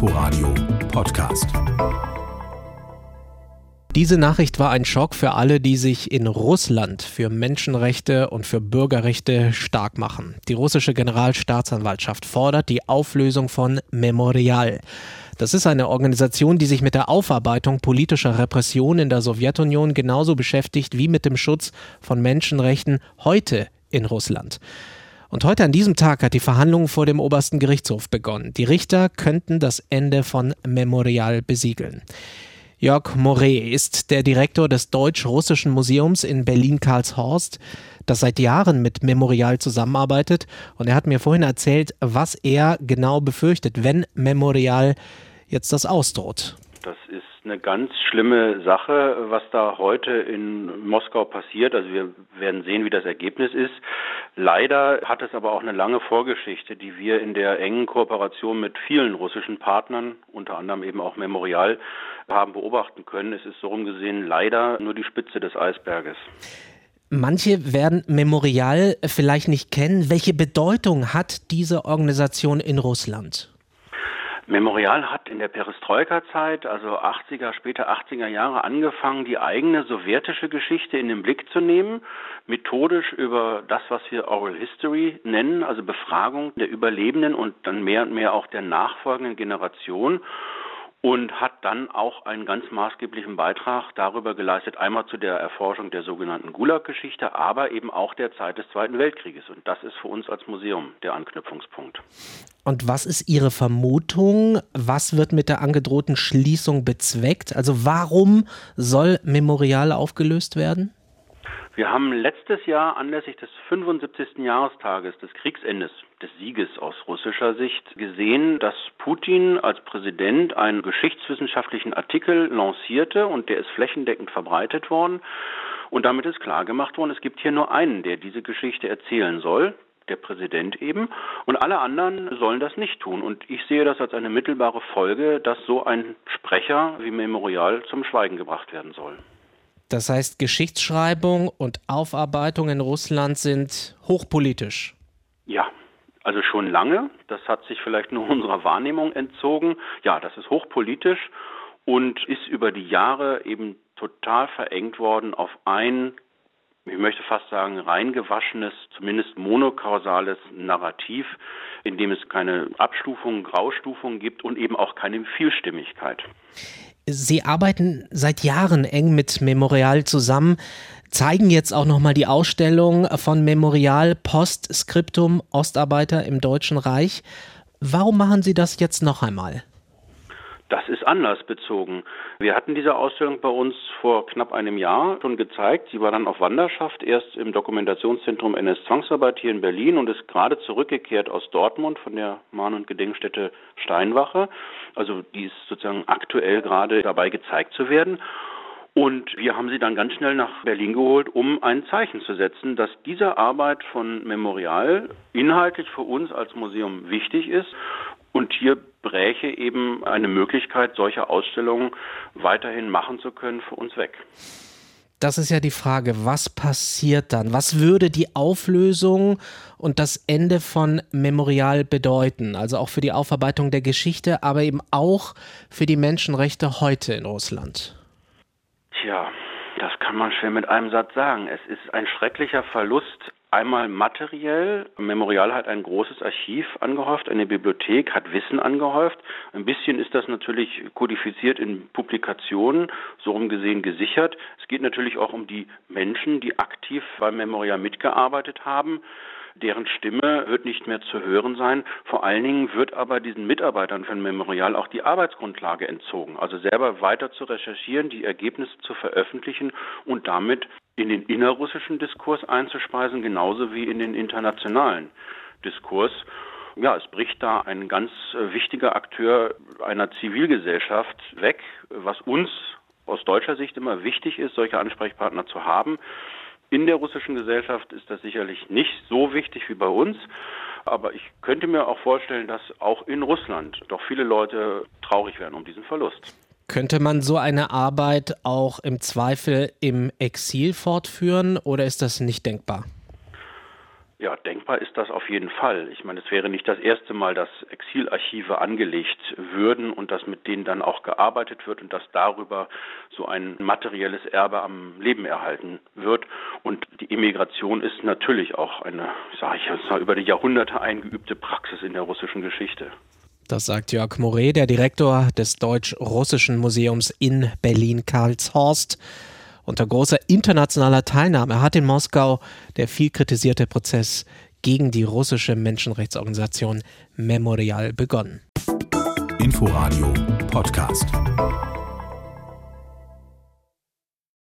Inforadio Podcast. Diese Nachricht war ein Schock für alle, die sich in Russland für Menschenrechte und für Bürgerrechte stark machen. Die russische Generalstaatsanwaltschaft fordert die Auflösung von Memorial. Das ist eine Organisation, die sich mit der Aufarbeitung politischer Repression in der Sowjetunion genauso beschäftigt wie mit dem Schutz von Menschenrechten heute in Russland. Und heute an diesem Tag hat die Verhandlung vor dem obersten Gerichtshof begonnen. Die Richter könnten das Ende von Memorial besiegeln. Jörg Moret ist der Direktor des Deutsch-Russischen Museums in Berlin-Karlshorst, das seit Jahren mit Memorial zusammenarbeitet. Und er hat mir vorhin erzählt, was er genau befürchtet, wenn Memorial jetzt das ausdroht. Das ist eine ganz schlimme Sache, was da heute in Moskau passiert. Also wir werden sehen, wie das Ergebnis ist. Leider hat es aber auch eine lange Vorgeschichte, die wir in der engen Kooperation mit vielen russischen Partnern, unter anderem eben auch Memorial, haben beobachten können. Es ist so rumgesehen leider nur die Spitze des Eisberges. Manche werden Memorial vielleicht nicht kennen. Welche Bedeutung hat diese Organisation in Russland? Memorial hat in der Perestroika-Zeit, also 80er, später 80er Jahre, angefangen, die eigene sowjetische Geschichte in den Blick zu nehmen, methodisch über das, was wir Oral History nennen, also Befragung der Überlebenden und dann mehr und mehr auch der nachfolgenden Generation und hat dann auch einen ganz maßgeblichen Beitrag darüber geleistet, einmal zu der Erforschung der sogenannten Gulag-Geschichte, aber eben auch der Zeit des Zweiten Weltkrieges. Und das ist für uns als Museum der Anknüpfungspunkt. Und was ist Ihre Vermutung? Was wird mit der angedrohten Schließung bezweckt? Also warum soll Memorial aufgelöst werden? Wir haben letztes Jahr anlässlich des 75. Jahrestages des Kriegsendes, des Sieges aus russischer Sicht, gesehen, dass Putin als Präsident einen geschichtswissenschaftlichen Artikel lancierte und der ist flächendeckend verbreitet worden. Und damit ist klar gemacht worden, es gibt hier nur einen, der diese Geschichte erzählen soll, der Präsident eben, und alle anderen sollen das nicht tun. Und ich sehe das als eine mittelbare Folge, dass so ein Sprecher wie Memorial zum Schweigen gebracht werden soll. Das heißt, Geschichtsschreibung und Aufarbeitung in Russland sind hochpolitisch. Ja, also schon lange. Das hat sich vielleicht nur unserer Wahrnehmung entzogen. Ja, das ist hochpolitisch und ist über die Jahre eben total verengt worden auf ein, ich möchte fast sagen, reingewaschenes, zumindest monokausales Narrativ, in dem es keine Abstufung, Graustufung gibt und eben auch keine Vielstimmigkeit. Sie arbeiten seit Jahren eng mit Memorial zusammen, zeigen jetzt auch nochmal die Ausstellung von Memorial Postskriptum Ostarbeiter im Deutschen Reich. Warum machen Sie das jetzt noch einmal? Das ist anlassbezogen. Wir hatten diese Ausstellung bei uns vor knapp einem Jahr schon gezeigt. Sie war dann auf Wanderschaft, erst im Dokumentationszentrum NS Zwangsarbeit hier in Berlin und ist gerade zurückgekehrt aus Dortmund von der Mahn- und Gedenkstätte Steinwache. Also die ist sozusagen aktuell gerade dabei gezeigt zu werden. Und wir haben sie dann ganz schnell nach Berlin geholt, um ein Zeichen zu setzen, dass diese Arbeit von Memorial inhaltlich für uns als Museum wichtig ist und hier bräche eben eine Möglichkeit, solche Ausstellungen weiterhin machen zu können, für uns weg. Das ist ja die Frage, was passiert dann? Was würde die Auflösung und das Ende von Memorial bedeuten? Also auch für die Aufarbeitung der Geschichte, aber eben auch für die Menschenrechte heute in Russland. Tja, das kann man schwer mit einem Satz sagen. Es ist ein schrecklicher Verlust Einmal materiell. Memorial hat ein großes Archiv angehäuft, eine Bibliothek hat Wissen angehäuft. Ein bisschen ist das natürlich kodifiziert in Publikationen, so rumgesehen gesichert. Es geht natürlich auch um die Menschen, die aktiv beim Memorial mitgearbeitet haben deren Stimme wird nicht mehr zu hören sein. Vor allen Dingen wird aber diesen Mitarbeitern von Memorial auch die Arbeitsgrundlage entzogen. Also selber weiter zu recherchieren, die Ergebnisse zu veröffentlichen und damit in den innerrussischen Diskurs einzuspeisen, genauso wie in den internationalen Diskurs. Ja, es bricht da ein ganz äh, wichtiger Akteur einer Zivilgesellschaft weg, was uns aus deutscher Sicht immer wichtig ist, solche Ansprechpartner zu haben. In der russischen Gesellschaft ist das sicherlich nicht so wichtig wie bei uns. Aber ich könnte mir auch vorstellen, dass auch in Russland doch viele Leute traurig werden um diesen Verlust. Könnte man so eine Arbeit auch im Zweifel im Exil fortführen oder ist das nicht denkbar? Ja, denkbar ist das auf jeden Fall. Ich meine, es wäre nicht das erste Mal, dass Exilarchive angelegt würden und dass mit denen dann auch gearbeitet wird und dass darüber so ein materielles Erbe am Leben erhalten wird. Und die Immigration ist natürlich auch eine, sage ich jetzt mal, über die Jahrhunderte eingeübte Praxis in der russischen Geschichte. Das sagt Jörg Moret, der Direktor des Deutsch-Russischen Museums in Berlin-Karlshorst. Unter großer internationaler Teilnahme hat in Moskau der viel kritisierte Prozess gegen die russische Menschenrechtsorganisation Memorial begonnen. Inforadio Podcast.